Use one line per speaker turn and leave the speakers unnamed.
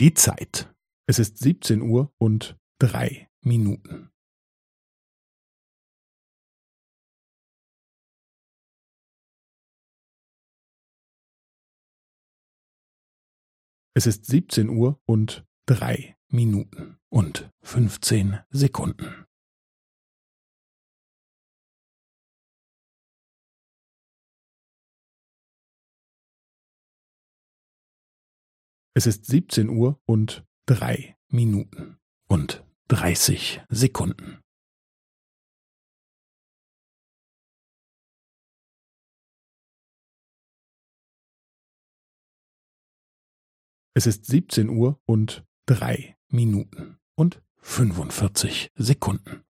Die Zeit. Es ist 17 Uhr und drei Minuten. Es ist 17 Uhr und drei Minuten und 15 Sekunden. Es ist 17 Uhr und drei Minuten und 30 Sekunden. Es ist 17 Uhr und drei Minuten und 45 Sekunden.